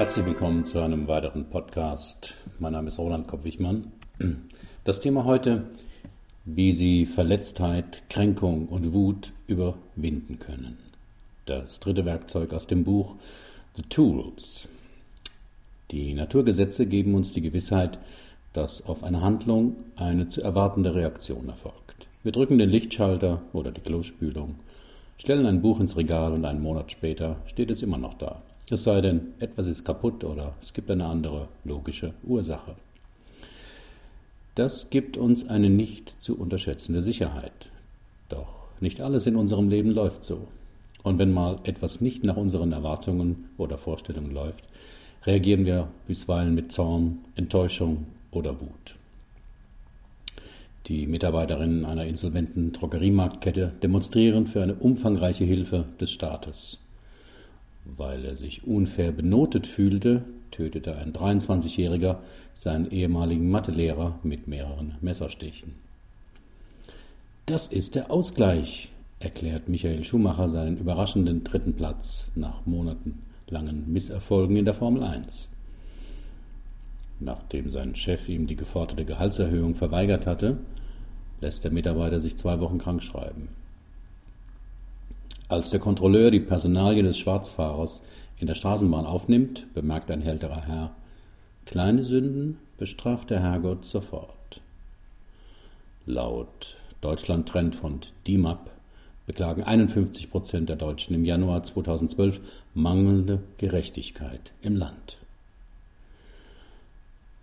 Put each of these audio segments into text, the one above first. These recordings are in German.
Herzlich willkommen zu einem weiteren Podcast. Mein Name ist Roland Kopp-Wichmann. Das Thema heute, wie Sie Verletztheit, Kränkung und Wut überwinden können. Das dritte Werkzeug aus dem Buch The Tools. Die Naturgesetze geben uns die Gewissheit, dass auf eine Handlung eine zu erwartende Reaktion erfolgt. Wir drücken den Lichtschalter oder die Klospülung, stellen ein Buch ins Regal und einen Monat später steht es immer noch da. Es sei denn, etwas ist kaputt oder es gibt eine andere logische Ursache. Das gibt uns eine nicht zu unterschätzende Sicherheit. Doch nicht alles in unserem Leben läuft so. Und wenn mal etwas nicht nach unseren Erwartungen oder Vorstellungen läuft, reagieren wir bisweilen mit Zorn, Enttäuschung oder Wut. Die Mitarbeiterinnen einer insolventen Drogeriemarktkette demonstrieren für eine umfangreiche Hilfe des Staates. Weil er sich unfair benotet fühlte, tötete ein 23-Jähriger seinen ehemaligen Mathelehrer mit mehreren Messerstichen. Das ist der Ausgleich, erklärt Michael Schumacher seinen überraschenden dritten Platz nach monatelangen Misserfolgen in der Formel 1. Nachdem sein Chef ihm die geforderte Gehaltserhöhung verweigert hatte, lässt der Mitarbeiter sich zwei Wochen krank schreiben. Als der Kontrolleur die Personalien des Schwarzfahrers in der Straßenbahn aufnimmt, bemerkt ein älterer Herr, kleine Sünden bestraft der Herrgott sofort. Laut Deutschland-Trend von DIMAP beklagen 51 Prozent der Deutschen im Januar 2012 mangelnde Gerechtigkeit im Land.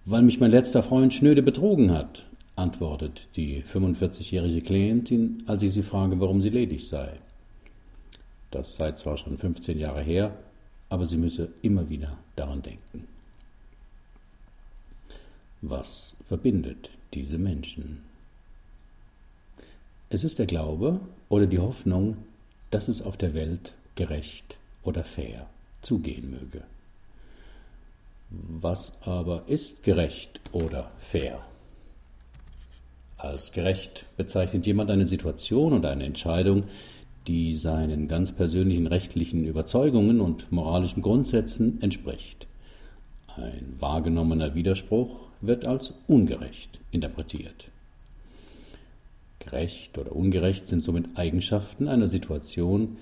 Weil mich mein letzter Freund schnöde betrogen hat, antwortet die 45-jährige Klientin, als ich sie frage, warum sie ledig sei. Das sei zwar schon 15 Jahre her, aber sie müsse immer wieder daran denken. Was verbindet diese Menschen? Es ist der Glaube oder die Hoffnung, dass es auf der Welt gerecht oder fair zugehen möge. Was aber ist gerecht oder fair? Als gerecht bezeichnet jemand eine Situation oder eine Entscheidung, die seinen ganz persönlichen rechtlichen Überzeugungen und moralischen Grundsätzen entspricht. Ein wahrgenommener Widerspruch wird als ungerecht interpretiert. Gerecht oder ungerecht sind somit Eigenschaften einer Situation,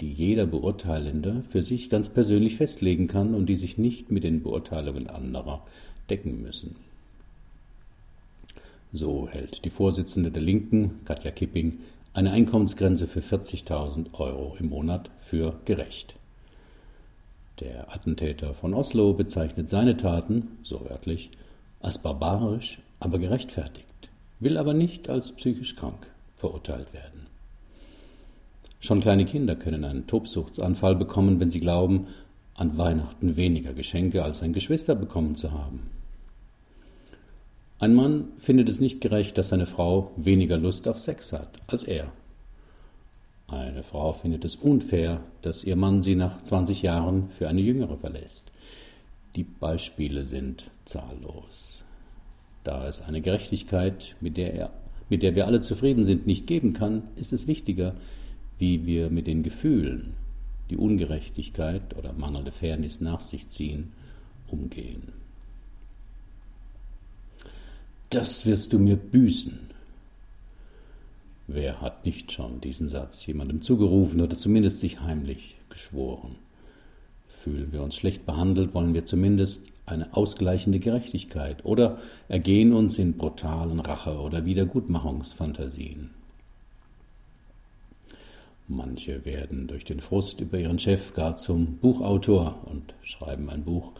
die jeder Beurteilende für sich ganz persönlich festlegen kann und die sich nicht mit den Beurteilungen anderer decken müssen. So hält die Vorsitzende der Linken, Katja Kipping, eine Einkommensgrenze für 40.000 Euro im Monat für gerecht. Der Attentäter von Oslo bezeichnet seine Taten, so wörtlich, als barbarisch, aber gerechtfertigt, will aber nicht als psychisch krank verurteilt werden. Schon kleine Kinder können einen Tobsuchtsanfall bekommen, wenn sie glauben, an Weihnachten weniger Geschenke als ein Geschwister bekommen zu haben. Ein Mann findet es nicht gerecht, dass seine Frau weniger Lust auf Sex hat als er. Eine Frau findet es unfair, dass ihr Mann sie nach 20 Jahren für eine jüngere verlässt. Die Beispiele sind zahllos. Da es eine Gerechtigkeit, mit der, er, mit der wir alle zufrieden sind, nicht geben kann, ist es wichtiger, wie wir mit den Gefühlen, die Ungerechtigkeit oder mangelnde Fairness nach sich ziehen, umgehen. Das wirst du mir büßen. Wer hat nicht schon diesen Satz jemandem zugerufen oder zumindest sich heimlich geschworen? Fühlen wir uns schlecht behandelt, wollen wir zumindest eine ausgleichende Gerechtigkeit oder ergehen uns in brutalen Rache- oder Wiedergutmachungsfantasien. Manche werden durch den Frust über ihren Chef gar zum Buchautor und schreiben ein Buch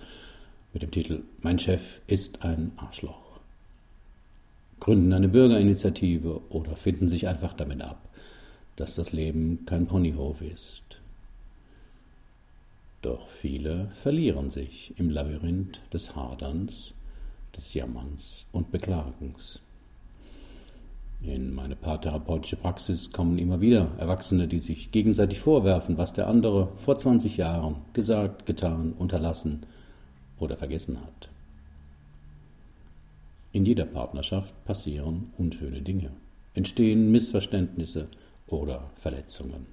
mit dem Titel Mein Chef ist ein Arschloch. Gründen eine Bürgerinitiative oder finden sich einfach damit ab, dass das Leben kein Ponyhof ist. Doch viele verlieren sich im Labyrinth des Haderns, des Jammerns und Beklagens. In meine paartherapeutische Praxis kommen immer wieder Erwachsene, die sich gegenseitig vorwerfen, was der andere vor 20 Jahren gesagt, getan, unterlassen oder vergessen hat. In jeder Partnerschaft passieren unschöne Dinge, entstehen Missverständnisse oder Verletzungen.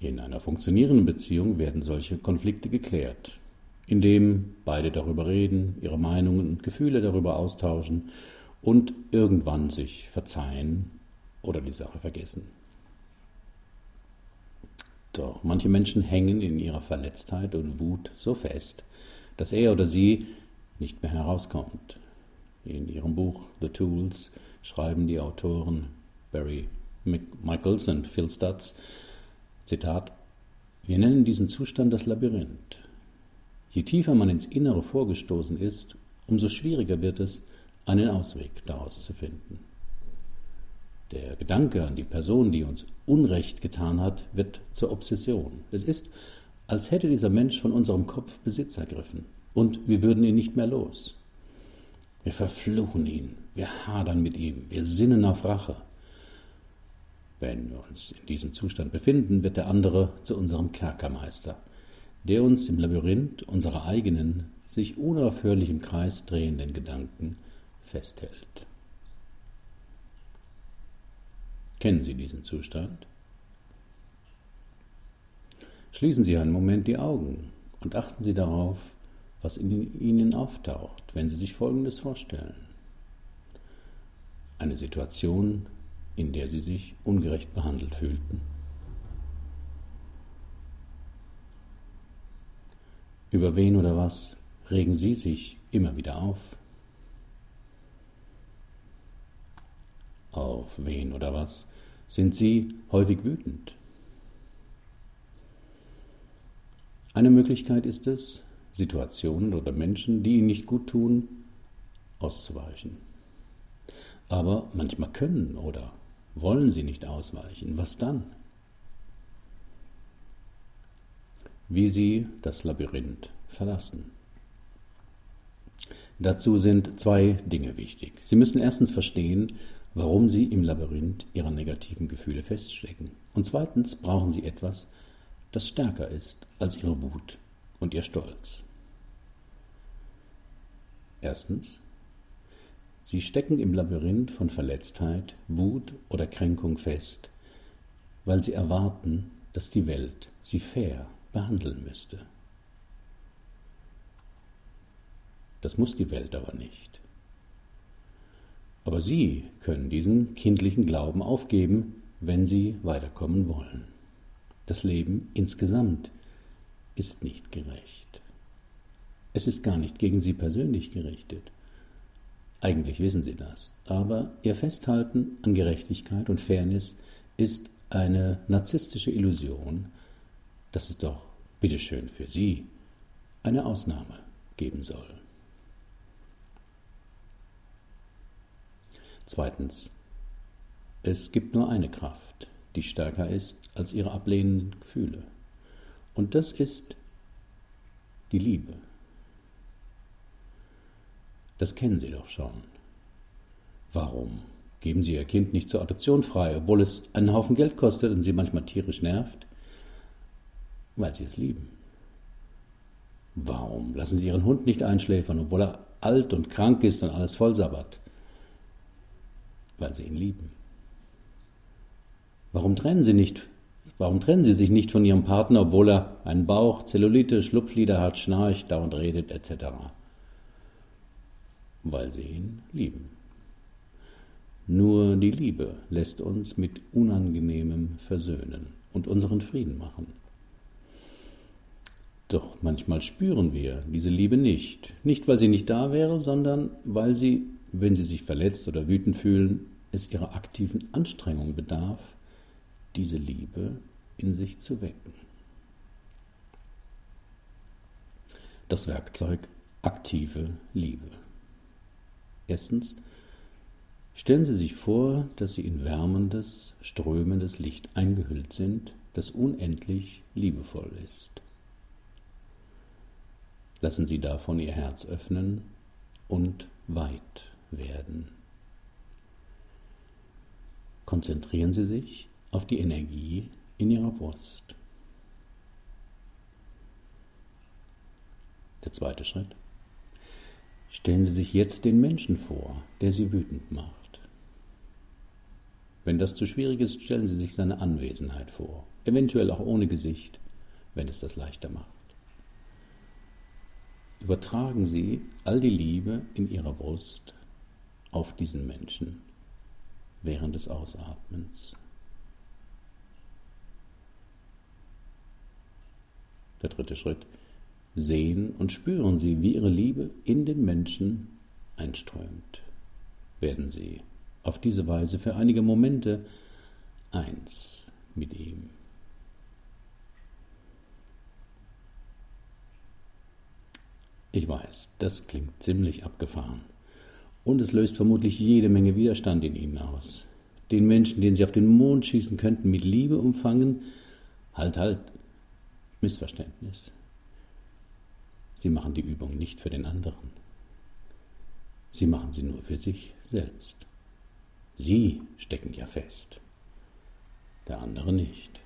In einer funktionierenden Beziehung werden solche Konflikte geklärt, indem beide darüber reden, ihre Meinungen und Gefühle darüber austauschen und irgendwann sich verzeihen oder die Sache vergessen. Doch manche Menschen hängen in ihrer Verletztheit und Wut so fest, dass er oder sie nicht mehr herauskommt. In ihrem Buch The Tools schreiben die Autoren Barry Michaels und Phil Stutz, Zitat, wir nennen diesen Zustand das Labyrinth. Je tiefer man ins Innere vorgestoßen ist, umso schwieriger wird es, einen Ausweg daraus zu finden. Der Gedanke an die Person, die uns Unrecht getan hat, wird zur Obsession. Es ist, als hätte dieser Mensch von unserem Kopf Besitz ergriffen und wir würden ihn nicht mehr los. Wir verfluchen ihn, wir hadern mit ihm, wir sinnen auf Rache. Wenn wir uns in diesem Zustand befinden, wird der andere zu unserem Kerkermeister, der uns im Labyrinth unserer eigenen, sich unaufhörlich im Kreis drehenden Gedanken festhält. Kennen Sie diesen Zustand? Schließen Sie einen Moment die Augen und achten Sie darauf, was in Ihnen auftaucht, wenn Sie sich Folgendes vorstellen. Eine Situation, in der Sie sich ungerecht behandelt fühlten. Über wen oder was regen Sie sich immer wieder auf? Auf wen oder was sind Sie häufig wütend? Eine Möglichkeit ist es, Situationen oder Menschen, die Ihnen nicht gut tun, auszuweichen. Aber manchmal können oder wollen Sie nicht ausweichen. Was dann? Wie Sie das Labyrinth verlassen. Dazu sind zwei Dinge wichtig. Sie müssen erstens verstehen, warum Sie im Labyrinth Ihrer negativen Gefühle feststecken. Und zweitens brauchen Sie etwas, das stärker ist als Ihre Wut und Ihr Stolz. Erstens, Sie stecken im Labyrinth von Verletztheit, Wut oder Kränkung fest, weil Sie erwarten, dass die Welt Sie fair behandeln müsste. Das muss die Welt aber nicht. Aber Sie können diesen kindlichen Glauben aufgeben, wenn Sie weiterkommen wollen. Das Leben insgesamt ist nicht gerecht. Es ist gar nicht gegen Sie persönlich gerichtet. Eigentlich wissen Sie das. Aber Ihr Festhalten an Gerechtigkeit und Fairness ist eine narzisstische Illusion, dass es doch, bitteschön für Sie, eine Ausnahme geben soll. Zweitens, es gibt nur eine Kraft, die stärker ist als ihre ablehnenden Gefühle. Und das ist die Liebe. Das kennen Sie doch schon. Warum geben Sie Ihr Kind nicht zur Adoption frei, obwohl es einen Haufen Geld kostet und Sie manchmal tierisch nervt? Weil Sie es lieben. Warum lassen Sie Ihren Hund nicht einschläfern, obwohl er alt und krank ist und alles vollsabbert? weil sie ihn lieben. Warum trennen sie nicht? Warum trennen sie sich nicht von ihrem Partner, obwohl er einen Bauch, Zellulite, Schlupflider hat, schnarcht, dauernd redet, etc.? Weil sie ihn lieben. Nur die Liebe lässt uns mit Unangenehmem versöhnen und unseren Frieden machen. Doch manchmal spüren wir diese Liebe nicht. Nicht, weil sie nicht da wäre, sondern weil sie wenn Sie sich verletzt oder wütend fühlen, es Ihrer aktiven Anstrengung bedarf, diese Liebe in sich zu wecken. Das Werkzeug aktive Liebe. Erstens, stellen Sie sich vor, dass Sie in wärmendes, strömendes Licht eingehüllt sind, das unendlich liebevoll ist. Lassen Sie davon Ihr Herz öffnen und weit werden. Konzentrieren Sie sich auf die Energie in Ihrer Brust. Der zweite Schritt. Stellen Sie sich jetzt den Menschen vor, der Sie wütend macht. Wenn das zu schwierig ist, stellen Sie sich seine Anwesenheit vor, eventuell auch ohne Gesicht, wenn es das leichter macht. Übertragen Sie all die Liebe in Ihrer Brust auf diesen Menschen während des Ausatmens. Der dritte Schritt. Sehen und spüren Sie, wie Ihre Liebe in den Menschen einströmt. Werden Sie auf diese Weise für einige Momente eins mit ihm. Ich weiß, das klingt ziemlich abgefahren. Und es löst vermutlich jede Menge Widerstand in Ihnen aus. Den Menschen, den Sie auf den Mond schießen könnten, mit Liebe umfangen, halt, halt, Missverständnis. Sie machen die Übung nicht für den anderen. Sie machen sie nur für sich selbst. Sie stecken ja fest, der andere nicht.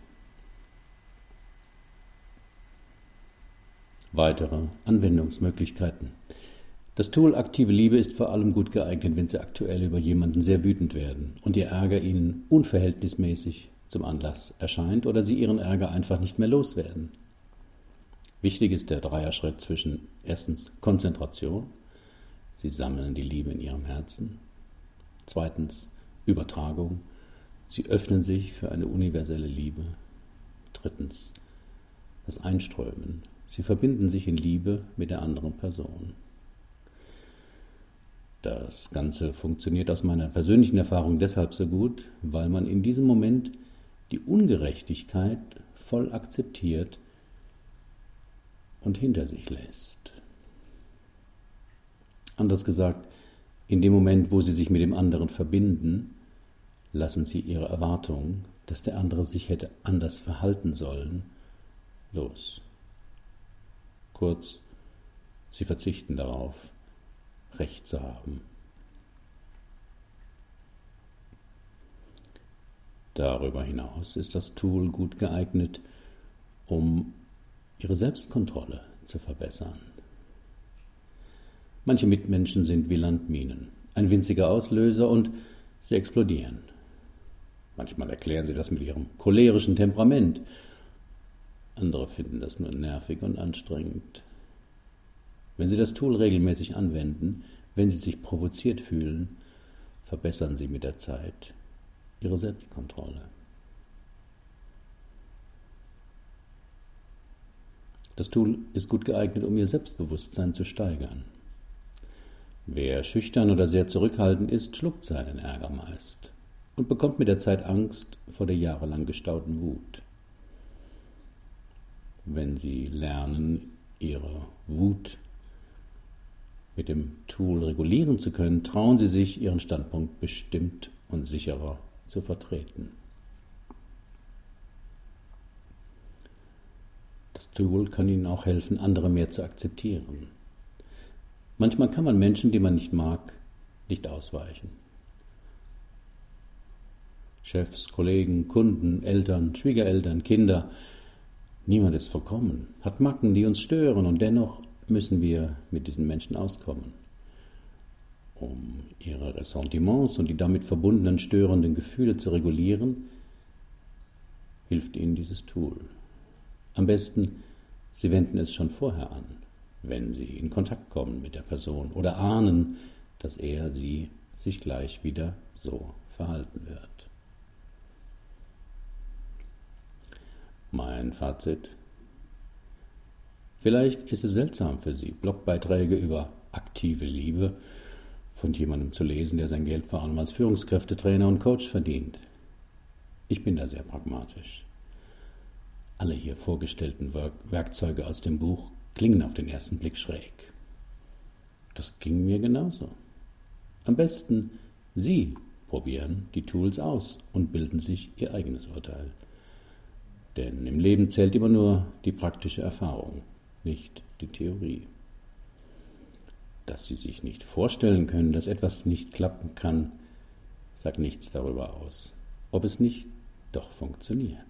Weitere Anwendungsmöglichkeiten. Das Tool aktive Liebe ist vor allem gut geeignet, wenn Sie aktuell über jemanden sehr wütend werden und Ihr Ärger Ihnen unverhältnismäßig zum Anlass erscheint oder Sie Ihren Ärger einfach nicht mehr loswerden. Wichtig ist der Dreierschritt zwischen erstens Konzentration, Sie sammeln die Liebe in Ihrem Herzen, zweitens Übertragung, Sie öffnen sich für eine universelle Liebe, drittens das Einströmen, Sie verbinden sich in Liebe mit der anderen Person. Das Ganze funktioniert aus meiner persönlichen Erfahrung deshalb so gut, weil man in diesem Moment die Ungerechtigkeit voll akzeptiert und hinter sich lässt. Anders gesagt, in dem Moment, wo sie sich mit dem anderen verbinden, lassen sie ihre Erwartung, dass der andere sich hätte anders verhalten sollen, los. Kurz, sie verzichten darauf, Recht zu haben. Darüber hinaus ist das Tool gut geeignet, um ihre Selbstkontrolle zu verbessern. Manche Mitmenschen sind wie Landminen, ein winziger Auslöser und sie explodieren. Manchmal erklären sie das mit ihrem cholerischen Temperament. Andere finden das nur nervig und anstrengend. Wenn Sie das Tool regelmäßig anwenden, wenn Sie sich provoziert fühlen, verbessern Sie mit der Zeit Ihre Selbstkontrolle. Das Tool ist gut geeignet, um ihr Selbstbewusstsein zu steigern. Wer schüchtern oder sehr zurückhaltend ist, schluckt seinen Ärger meist und bekommt mit der Zeit Angst vor der jahrelang gestauten Wut. Wenn Sie lernen, Ihre Wut mit dem Tool regulieren zu können, trauen Sie sich, Ihren Standpunkt bestimmt und sicherer zu vertreten. Das Tool kann Ihnen auch helfen, andere mehr zu akzeptieren. Manchmal kann man Menschen, die man nicht mag, nicht ausweichen. Chefs, Kollegen, Kunden, Eltern, Schwiegereltern, Kinder, niemand ist vollkommen, hat Macken, die uns stören und dennoch müssen wir mit diesen Menschen auskommen. Um ihre Ressentiments und die damit verbundenen störenden Gefühle zu regulieren, hilft ihnen dieses Tool. Am besten, Sie wenden es schon vorher an, wenn Sie in Kontakt kommen mit der Person oder ahnen, dass er sie sich gleich wieder so verhalten wird. Mein Fazit. Vielleicht ist es seltsam für Sie, Blogbeiträge über aktive Liebe von jemandem zu lesen, der sein Geld vor allem als Führungskräftetrainer und Coach verdient. Ich bin da sehr pragmatisch. Alle hier vorgestellten Werkzeuge aus dem Buch klingen auf den ersten Blick schräg. Das ging mir genauso. Am besten Sie probieren die Tools aus und bilden sich Ihr eigenes Urteil. Denn im Leben zählt immer nur die praktische Erfahrung, nicht die Theorie. Dass Sie sich nicht vorstellen können, dass etwas nicht klappen kann, sagt nichts darüber aus, ob es nicht doch funktioniert.